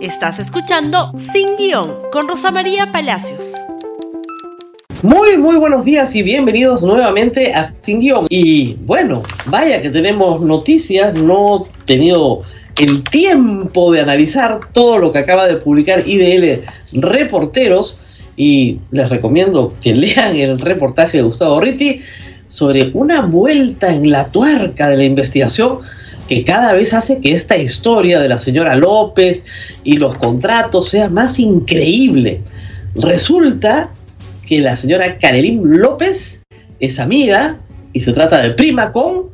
Estás escuchando Sin Guión con Rosa María Palacios. Muy, muy buenos días y bienvenidos nuevamente a Sin Guión. Y bueno, vaya que tenemos noticias, no he tenido el tiempo de analizar todo lo que acaba de publicar IDL Reporteros y les recomiendo que lean el reportaje de Gustavo Ritti sobre una vuelta en la tuerca de la investigación que cada vez hace que esta historia de la señora López y los contratos sea más increíble. Resulta que la señora Karelín López es amiga y se trata de prima con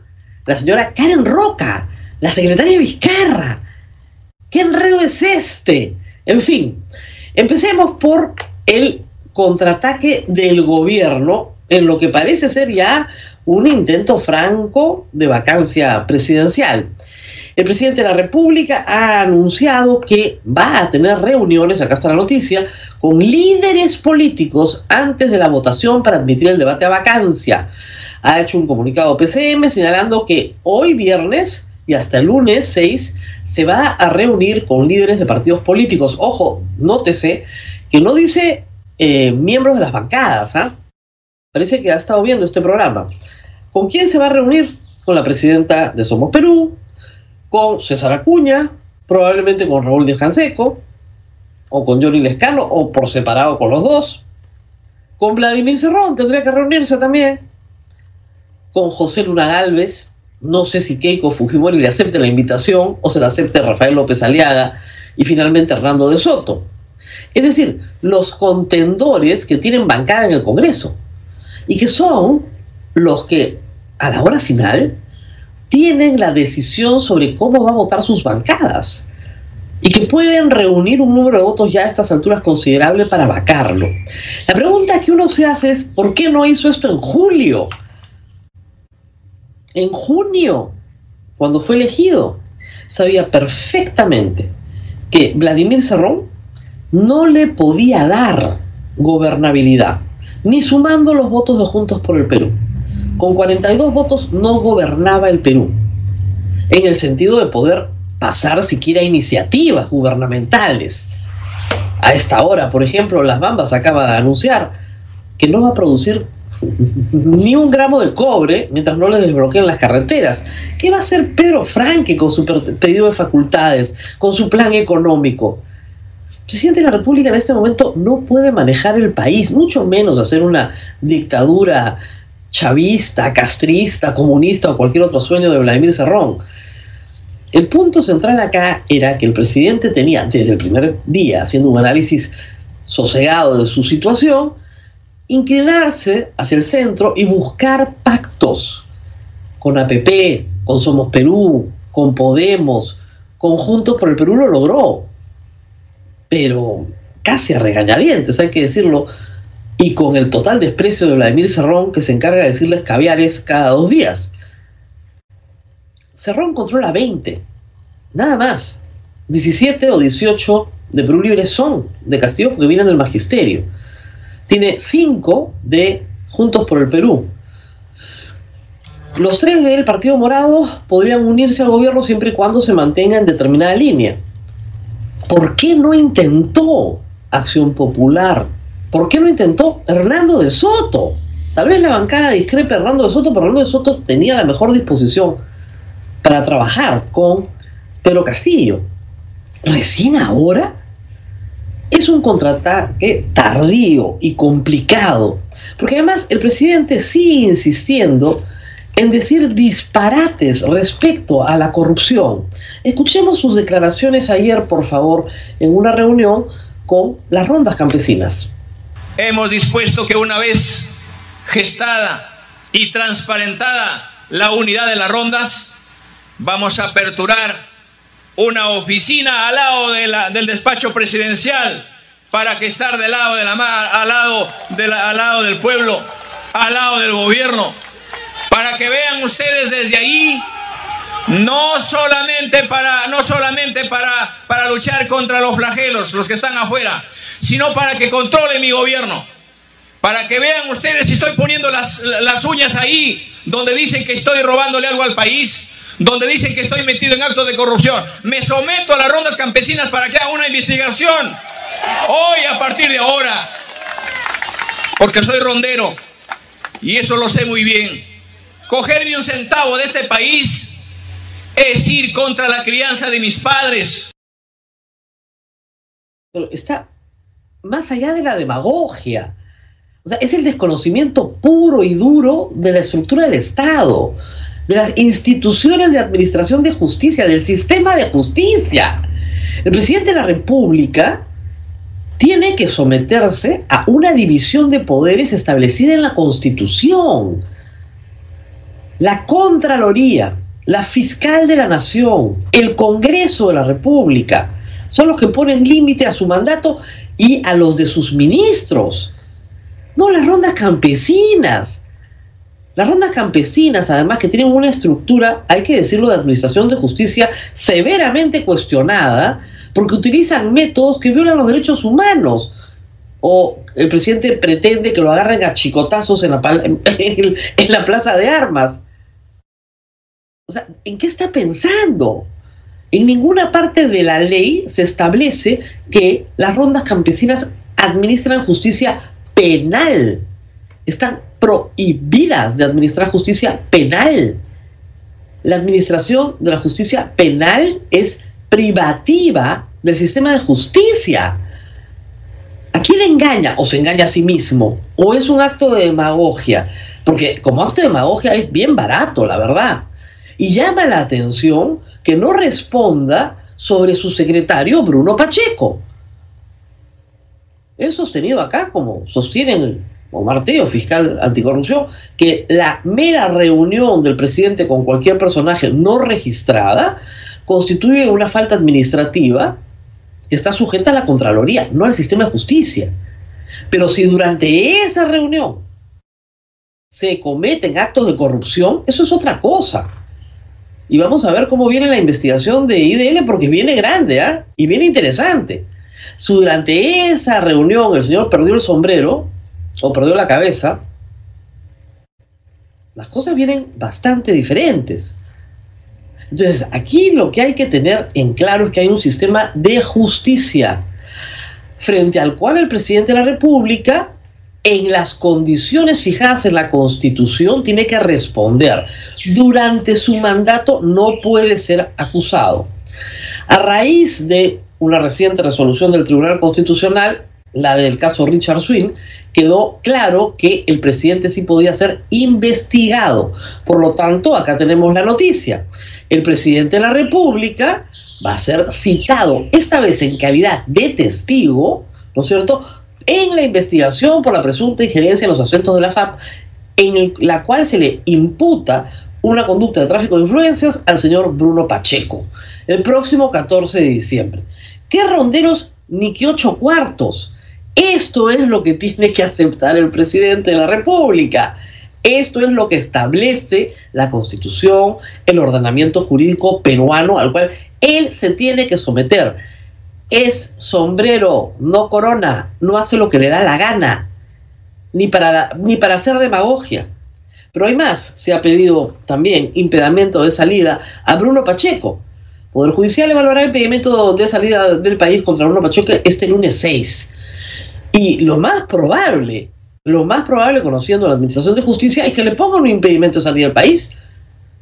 la señora Karen Roca, la secretaria Vizcarra. ¿Qué enredo es este? En fin, empecemos por el contraataque del gobierno en lo que parece ser ya un intento franco de vacancia presidencial. El presidente de la República ha anunciado que va a tener reuniones, acá está la noticia, con líderes políticos antes de la votación para admitir el debate a vacancia. Ha hecho un comunicado PCM señalando que hoy viernes y hasta el lunes 6 se va a reunir con líderes de partidos políticos. Ojo, nótese que no dice eh, miembros de las bancadas, ¿ah? Parece que ha estado viendo este programa. ¿Con quién se va a reunir? Con la presidenta de Somos Perú, con César Acuña, probablemente con Raúl de Janseco, o con Johnny Lescano, o por separado con los dos. Con Vladimir Cerrón tendría que reunirse también. Con José Luna Galvez. No sé si Keiko Fujimori le acepte la invitación o se la acepte Rafael López Aliaga y finalmente Hernando de Soto. Es decir, los contendores que tienen bancada en el Congreso y que son los que a la hora final tienen la decisión sobre cómo va a votar sus bancadas y que pueden reunir un número de votos ya a estas alturas considerable para vacarlo. La pregunta que uno se hace es, ¿por qué no hizo esto en julio? En junio, cuando fue elegido, sabía perfectamente que Vladimir Cerrón no le podía dar gobernabilidad ni sumando los votos de Juntos por el Perú. Con 42 votos no gobernaba el Perú, en el sentido de poder pasar siquiera iniciativas gubernamentales. A esta hora, por ejemplo, Las Bambas acaba de anunciar que no va a producir ni un gramo de cobre mientras no le desbloqueen las carreteras. ¿Qué va a hacer Pedro Franque con su pedido de facultades, con su plan económico? Presidente de la República en este momento no puede manejar el país, mucho menos hacer una dictadura chavista, castrista, comunista o cualquier otro sueño de Vladimir Cerrón. El punto central acá era que el presidente tenía desde el primer día, haciendo un análisis sosegado de su situación, inclinarse hacia el centro y buscar pactos con APP, con Somos Perú, con Podemos, conjuntos por el Perú lo logró pero casi a regañadientes, hay que decirlo, y con el total desprecio de Vladimir Cerrón, que se encarga de decirles caviares cada dos días. Cerrón controla 20, nada más. 17 o 18 de Perú Libre son de Castillo porque vienen del magisterio. Tiene 5 de Juntos por el Perú. Los tres del Partido Morado podrían unirse al gobierno siempre y cuando se mantenga en determinada línea. ¿Por qué no intentó Acción Popular? ¿Por qué no intentó Hernando de Soto? Tal vez la bancada discrepe Hernando de Soto, pero Hernando de Soto tenía la mejor disposición para trabajar con Pedro Castillo. Recién ahora es un contraataque tardío y complicado, porque además el presidente sigue insistiendo en decir disparates respecto a la corrupción. Escuchemos sus declaraciones ayer, por favor, en una reunión con las rondas campesinas. Hemos dispuesto que una vez gestada y transparentada la unidad de las rondas, vamos a aperturar una oficina al lado del despacho presidencial para estar del lado de la al lado, al lado del pueblo, al lado del gobierno, para que vean ustedes desde ahí, no solamente para, no solamente para, para luchar contra los flagelos, los que están afuera, sino para que controle mi gobierno. Para que vean ustedes si estoy poniendo las, las uñas ahí donde dicen que estoy robándole algo al país, donde dicen que estoy metido en actos de corrupción. Me someto a las rondas campesinas para que haga una investigación. Hoy, a partir de ahora, porque soy rondero y eso lo sé muy bien. Cogerme un centavo de este país es ir contra la crianza de mis padres. Está más allá de la demagogia. O sea, es el desconocimiento puro y duro de la estructura del Estado, de las instituciones de administración de justicia, del sistema de justicia. El presidente de la República tiene que someterse a una división de poderes establecida en la Constitución. La Contraloría, la Fiscal de la Nación, el Congreso de la República, son los que ponen límite a su mandato y a los de sus ministros. No, las rondas campesinas. Las rondas campesinas, además que tienen una estructura, hay que decirlo, de administración de justicia severamente cuestionada, porque utilizan métodos que violan los derechos humanos. O el presidente pretende que lo agarren a chicotazos en la, en la plaza de armas. O sea, ¿en qué está pensando? En ninguna parte de la ley se establece que las rondas campesinas administran justicia penal. Están prohibidas de administrar justicia penal. La administración de la justicia penal es privativa del sistema de justicia. ¿A quién engaña? ¿O se engaña a sí mismo? ¿O es un acto de demagogia? Porque como acto de demagogia es bien barato, la verdad. Y llama la atención que no responda sobre su secretario Bruno Pacheco He sostenido acá, como sostienen Omar Teo, fiscal anticorrupción, que la mera reunión del presidente con cualquier personaje no registrada constituye una falta administrativa que está sujeta a la Contraloría, no al sistema de justicia. Pero si durante esa reunión se cometen actos de corrupción, eso es otra cosa. Y vamos a ver cómo viene la investigación de IDL, porque viene grande ¿ah? y viene interesante durante esa reunión el señor perdió el sombrero o perdió la cabeza, las cosas vienen bastante diferentes. Entonces, aquí lo que hay que tener en claro es que hay un sistema de justicia frente al cual el presidente de la República, en las condiciones fijadas en la Constitución, tiene que responder. Durante su mandato no puede ser acusado. A raíz de una reciente resolución del Tribunal Constitucional, la del caso Richard Swing, quedó claro que el presidente sí podía ser investigado. Por lo tanto, acá tenemos la noticia. El presidente de la República va a ser citado, esta vez en calidad de testigo, ¿no es cierto?, en la investigación por la presunta injerencia en los asuntos de la FAP, en la cual se le imputa una conducta de tráfico de influencias al señor Bruno Pacheco, el próximo 14 de diciembre. ¿Qué ronderos ni qué ocho cuartos? Esto es lo que tiene que aceptar el presidente de la República. Esto es lo que establece la constitución, el ordenamiento jurídico peruano al cual él se tiene que someter. Es sombrero, no corona, no hace lo que le da la gana, ni para, ni para hacer demagogia. Pero hay más, se ha pedido también impedimento de salida a Bruno Pacheco, Poder Judicial evaluará el pedimento de salida del país contra Bruno Pacheco este lunes 6. Y lo más probable, lo más probable, conociendo la Administración de Justicia, es que le pongan un impedimento de salida del país,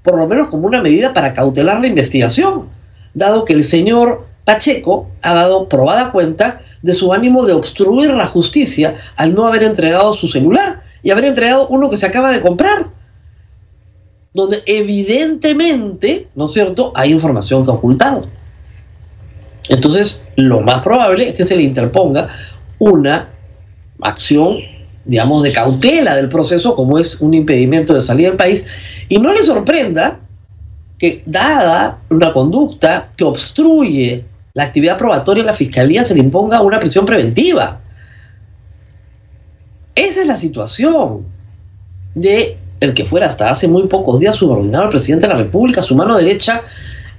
por lo menos como una medida para cautelar la investigación, dado que el señor Pacheco ha dado probada cuenta de su ánimo de obstruir la justicia al no haber entregado su celular y haber entregado uno que se acaba de comprar donde evidentemente, ¿no es cierto?, hay información que ha ocultado. Entonces, lo más probable es que se le interponga una acción, digamos, de cautela del proceso, como es un impedimento de salir del país, y no le sorprenda que, dada una conducta que obstruye la actividad probatoria en la fiscalía, se le imponga una prisión preventiva. Esa es la situación de el que fuera hasta hace muy pocos días subordinado al presidente de la República, su mano derecha,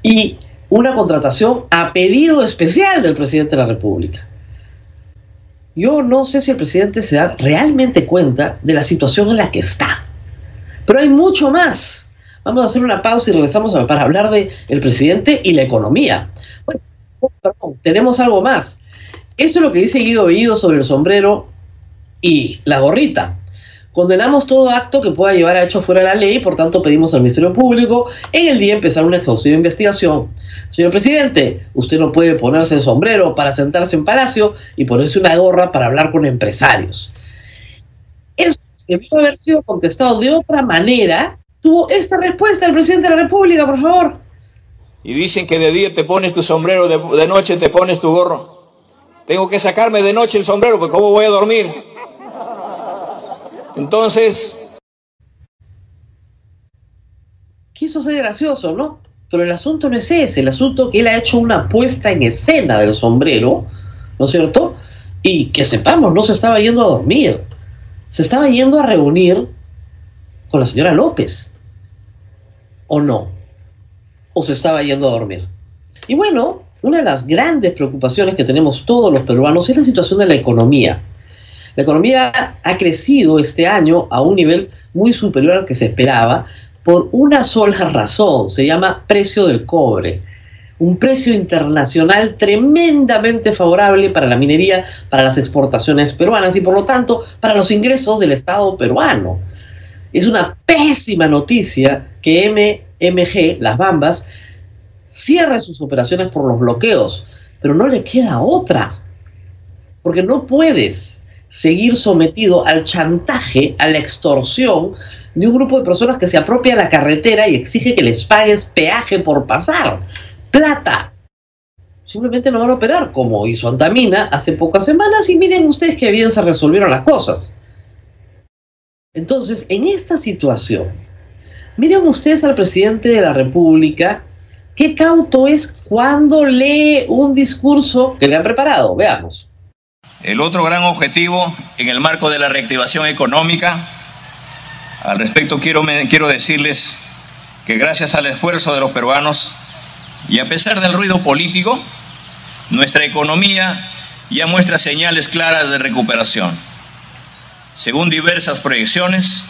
y una contratación a pedido especial del presidente de la República. Yo no sé si el presidente se da realmente cuenta de la situación en la que está, pero hay mucho más, Vamos a hacer una pausa y regresamos para hablar de el presidente y la economía. Bueno, perdón, tenemos algo más. Eso es lo que dice Guido Bellido sobre el sombrero y la gorrita. Condenamos todo acto que pueda llevar a hecho fuera de la ley, por tanto pedimos al Ministerio Público en el día empezar una exhaustiva investigación. Señor presidente, usted no puede ponerse el sombrero para sentarse en palacio y ponerse una gorra para hablar con empresarios. Eso debió haber sido contestado de otra manera. Tuvo esta respuesta el presidente de la República, por favor. Y dicen que de día te pones tu sombrero, de, de noche te pones tu gorro. Tengo que sacarme de noche el sombrero, porque ¿cómo voy a dormir? Entonces... Quiso ser gracioso, ¿no? Pero el asunto no es ese, el asunto que él ha hecho una puesta en escena del sombrero, ¿no es cierto? Y que sepamos, no se estaba yendo a dormir, se estaba yendo a reunir con la señora López. ¿O no? ¿O se estaba yendo a dormir? Y bueno, una de las grandes preocupaciones que tenemos todos los peruanos es la situación de la economía. La economía ha crecido este año a un nivel muy superior al que se esperaba por una sola razón, se llama precio del cobre. Un precio internacional tremendamente favorable para la minería, para las exportaciones peruanas y por lo tanto para los ingresos del Estado peruano. Es una pésima noticia que MMG, las Bambas, cierre sus operaciones por los bloqueos, pero no le queda otras, porque no puedes seguir sometido al chantaje, a la extorsión de un grupo de personas que se apropia la carretera y exige que les pagues peaje por pasar. Plata. Simplemente no van a operar como hizo Antamina hace pocas semanas y miren ustedes que bien se resolvieron las cosas. Entonces, en esta situación, miren ustedes al presidente de la República, qué cauto es cuando lee un discurso que le han preparado. Veamos. El otro gran objetivo en el marco de la reactivación económica, al respecto quiero, quiero decirles que gracias al esfuerzo de los peruanos y a pesar del ruido político, nuestra economía ya muestra señales claras de recuperación. Según diversas proyecciones,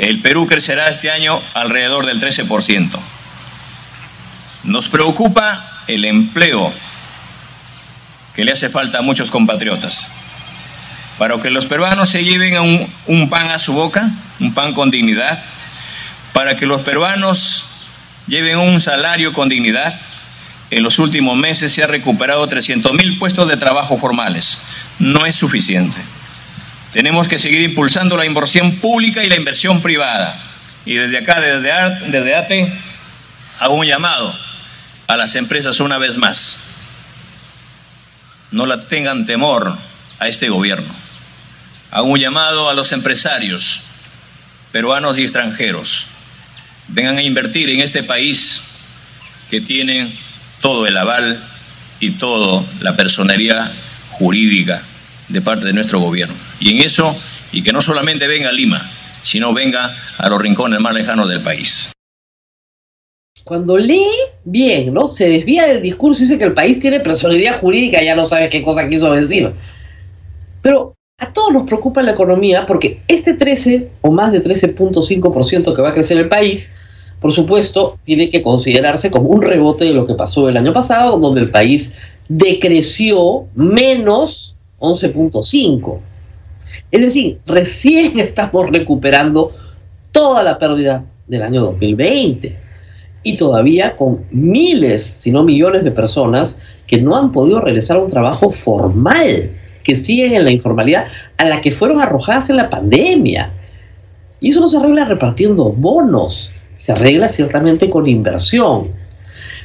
el Perú crecerá este año alrededor del 13%. Nos preocupa el empleo que le hace falta a muchos compatriotas. Para que los peruanos se lleven un, un pan a su boca, un pan con dignidad, para que los peruanos lleven un salario con dignidad, en los últimos meses se ha recuperado 300 mil puestos de trabajo formales. No es suficiente. Tenemos que seguir impulsando la inversión pública y la inversión privada. Y desde acá, desde, desde ATE, hago un llamado a las empresas una vez más no la tengan temor a este gobierno. Hago un llamado a los empresarios peruanos y extranjeros. Vengan a invertir en este país que tiene todo el aval y toda la personería jurídica de parte de nuestro gobierno. Y en eso, y que no solamente venga a Lima, sino venga a los rincones más lejanos del país cuando lee bien, ¿no? Se desvía del discurso y dice que el país tiene personalidad jurídica, ya no sabe qué cosa quiso decir. Pero a todos nos preocupa la economía porque este 13 o más de 13.5% que va a crecer el país, por supuesto, tiene que considerarse como un rebote de lo que pasó el año pasado, donde el país decreció menos 11.5. Es decir, recién estamos recuperando toda la pérdida del año 2020 y todavía con miles, si no millones de personas que no han podido regresar a un trabajo formal, que siguen en la informalidad a la que fueron arrojadas en la pandemia. Y eso no se arregla repartiendo bonos, se arregla ciertamente con inversión.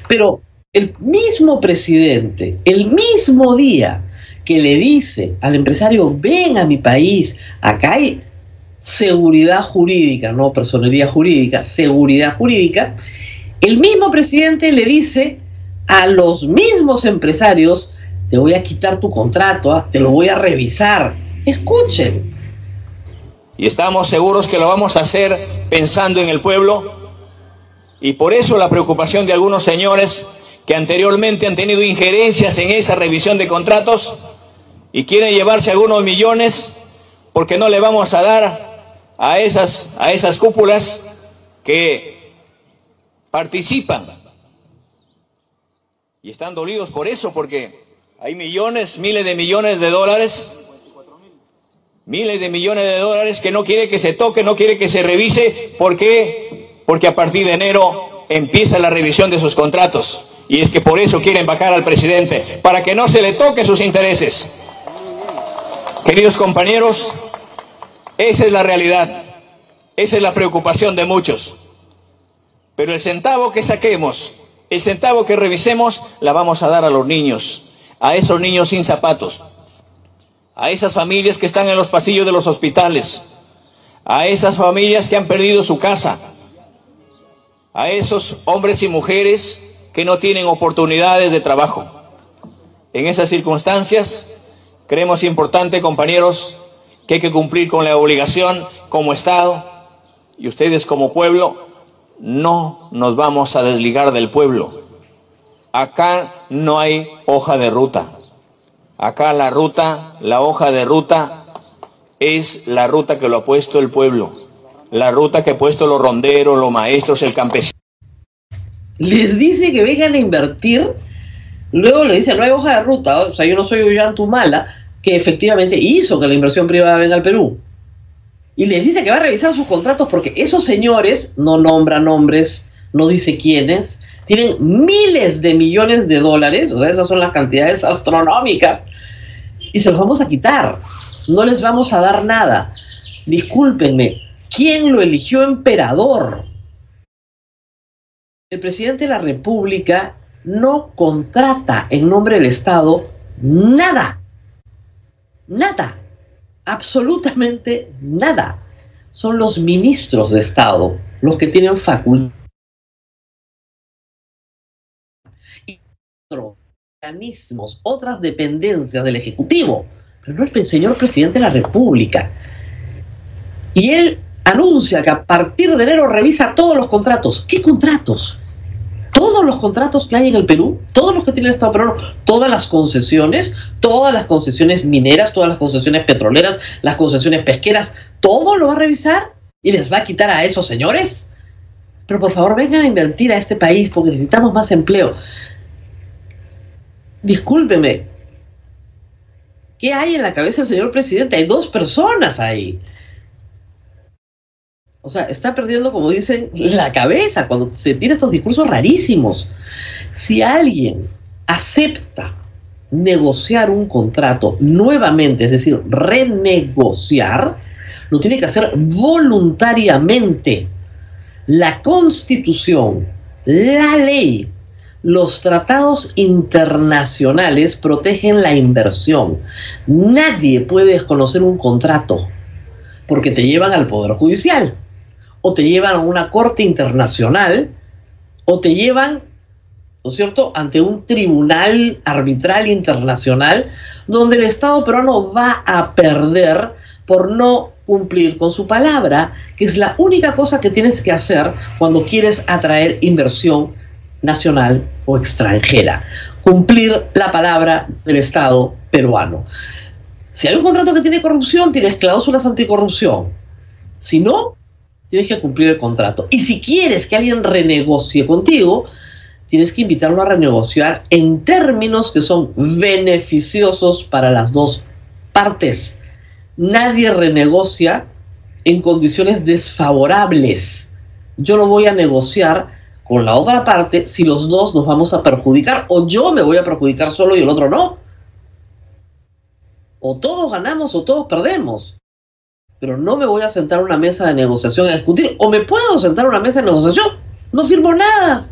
Pero el mismo presidente, el mismo día que le dice al empresario, ven a mi país, acá hay seguridad jurídica, no personería jurídica, seguridad jurídica, el mismo presidente le dice a los mismos empresarios, te voy a quitar tu contrato, ¿ah? te lo voy a revisar. Escuchen. Y estamos seguros que lo vamos a hacer pensando en el pueblo. Y por eso la preocupación de algunos señores que anteriormente han tenido injerencias en esa revisión de contratos y quieren llevarse algunos millones porque no le vamos a dar a esas, a esas cúpulas que participan. Y están dolidos por eso, porque hay millones, miles de millones de dólares, miles de millones de dólares que no quiere que se toque, no quiere que se revise. ¿Por qué? Porque a partir de enero empieza la revisión de sus contratos. Y es que por eso quieren vacar al presidente, para que no se le toque sus intereses. Queridos compañeros, esa es la realidad, esa es la preocupación de muchos. Pero el centavo que saquemos, el centavo que revisemos, la vamos a dar a los niños, a esos niños sin zapatos, a esas familias que están en los pasillos de los hospitales, a esas familias que han perdido su casa, a esos hombres y mujeres que no tienen oportunidades de trabajo. En esas circunstancias, creemos importante, compañeros, que hay que cumplir con la obligación como Estado y ustedes como pueblo no nos vamos a desligar del pueblo. Acá no hay hoja de ruta. Acá la ruta, la hoja de ruta es la ruta que lo ha puesto el pueblo. La ruta que ha puesto los ronderos, los maestros, el campesino. Les dice que vengan a invertir. Luego le dice, no hay hoja de ruta. O sea, yo no soy Tumala que efectivamente hizo que la inversión privada venga al Perú y les dice que va a revisar sus contratos porque esos señores, no nombra nombres, no dice quiénes, tienen miles de millones de dólares, o sea, esas son las cantidades astronómicas, y se los vamos a quitar. No les vamos a dar nada. Discúlpenme, ¿quién lo eligió emperador? El presidente de la República no contrata en nombre del Estado nada. Nada absolutamente nada. Son los ministros de Estado los que tienen facultad. Y otros organismos, otras dependencias del Ejecutivo, pero no el señor presidente de la República. Y él anuncia que a partir de enero revisa todos los contratos. ¿Qué contratos? Todos los contratos que hay en el Perú, todos los que tiene el Estado peruano, todas las concesiones, todas las concesiones mineras, todas las concesiones petroleras, las concesiones pesqueras, todo lo va a revisar y les va a quitar a esos señores. Pero por favor vengan a invertir a este país porque necesitamos más empleo. Discúlpeme, ¿qué hay en la cabeza del señor presidente? Hay dos personas ahí. O sea, está perdiendo, como dicen, la cabeza cuando se tiene estos discursos rarísimos. Si alguien acepta negociar un contrato nuevamente, es decir, renegociar, lo tiene que hacer voluntariamente. La constitución, la ley, los tratados internacionales protegen la inversión. Nadie puede desconocer un contrato porque te llevan al Poder Judicial o te llevan a una corte internacional, o te llevan, ¿no es cierto?, ante un tribunal arbitral internacional, donde el Estado peruano va a perder por no cumplir con su palabra, que es la única cosa que tienes que hacer cuando quieres atraer inversión nacional o extranjera. Cumplir la palabra del Estado peruano. Si hay un contrato que tiene corrupción, tienes cláusulas anticorrupción. Si no, tienes que cumplir el contrato. Y si quieres que alguien renegocie contigo, tienes que invitarlo a renegociar en términos que son beneficiosos para las dos partes. Nadie renegocia en condiciones desfavorables. Yo no voy a negociar con la otra parte si los dos nos vamos a perjudicar o yo me voy a perjudicar solo y el otro no. O todos ganamos o todos perdemos pero no me voy a sentar a una mesa de negociación a discutir, o me puedo sentar a una mesa de negociación, no firmo nada.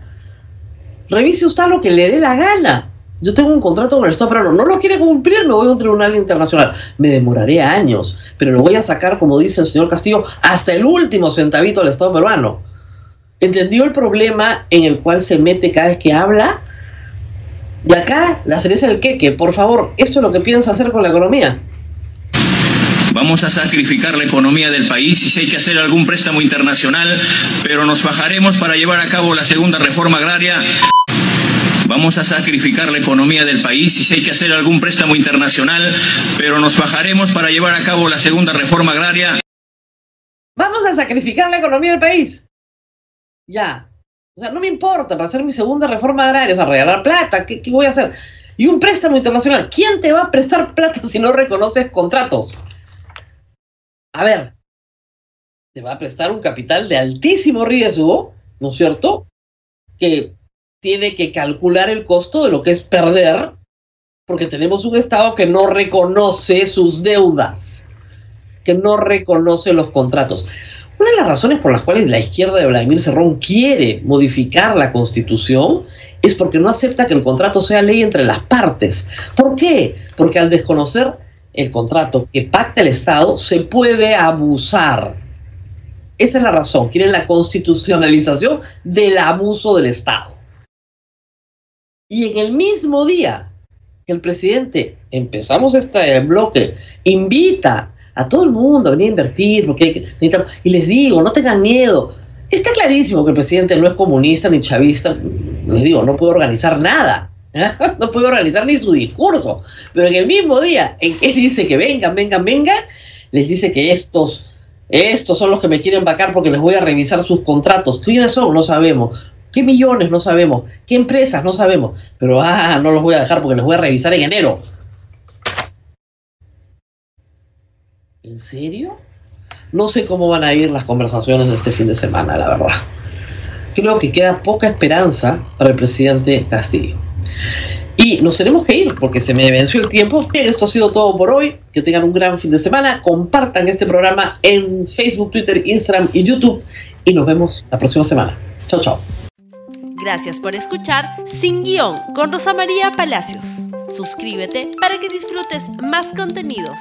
Revise usted lo que le dé la gana. Yo tengo un contrato con el Estado peruano, no lo quiere cumplir, me voy a un tribunal internacional. Me demoraré años, pero lo voy a sacar, como dice el señor Castillo, hasta el último centavito del Estado peruano. ¿Entendió el problema en el cual se mete cada vez que habla? Y acá, la cereza del queque, por favor, esto es lo que piensa hacer con la economía. Vamos a sacrificar la economía del país y si hay que hacer algún préstamo internacional, pero nos bajaremos para llevar a cabo la segunda reforma agraria. Vamos a sacrificar la economía del país y si hay que hacer algún préstamo internacional, pero nos bajaremos para llevar a cabo la segunda reforma agraria. Vamos a sacrificar la economía del país. Ya. O sea, no me importa para hacer mi segunda reforma agraria, o sea, regalar plata, ¿qué, qué voy a hacer? Y un préstamo internacional, ¿quién te va a prestar plata si no reconoces contratos? A ver, te va a prestar un capital de altísimo riesgo, ¿no es cierto? Que tiene que calcular el costo de lo que es perder, porque tenemos un Estado que no reconoce sus deudas, que no reconoce los contratos. Una de las razones por las cuales la izquierda de Vladimir Cerrón quiere modificar la constitución es porque no acepta que el contrato sea ley entre las partes. ¿Por qué? Porque al desconocer el contrato que pacta el Estado, se puede abusar. Esa es la razón. Quieren la constitucionalización del abuso del Estado. Y en el mismo día que el presidente, empezamos este bloque, invita a todo el mundo a venir a invertir, porque y les digo, no tengan miedo. Está clarísimo que el presidente no es comunista ni chavista. Les digo, no puede organizar nada. No puede organizar ni su discurso. Pero en el mismo día en que dice que vengan, vengan, vengan, les dice que estos, estos son los que me quieren vacar porque les voy a revisar sus contratos. ¿Quiénes son? No sabemos. ¿Qué millones? No sabemos. ¿Qué empresas? No sabemos. Pero, ah, no los voy a dejar porque les voy a revisar en enero. ¿En serio? No sé cómo van a ir las conversaciones de este fin de semana, la verdad. Creo que queda poca esperanza para el presidente Castillo. Y nos tenemos que ir porque se me venció el tiempo. Esto ha sido todo por hoy. Que tengan un gran fin de semana. Compartan este programa en Facebook, Twitter, Instagram y YouTube. Y nos vemos la próxima semana. Chao, chao. Gracias por escuchar Sin Guión con Rosa María Palacios. Suscríbete para que disfrutes más contenidos.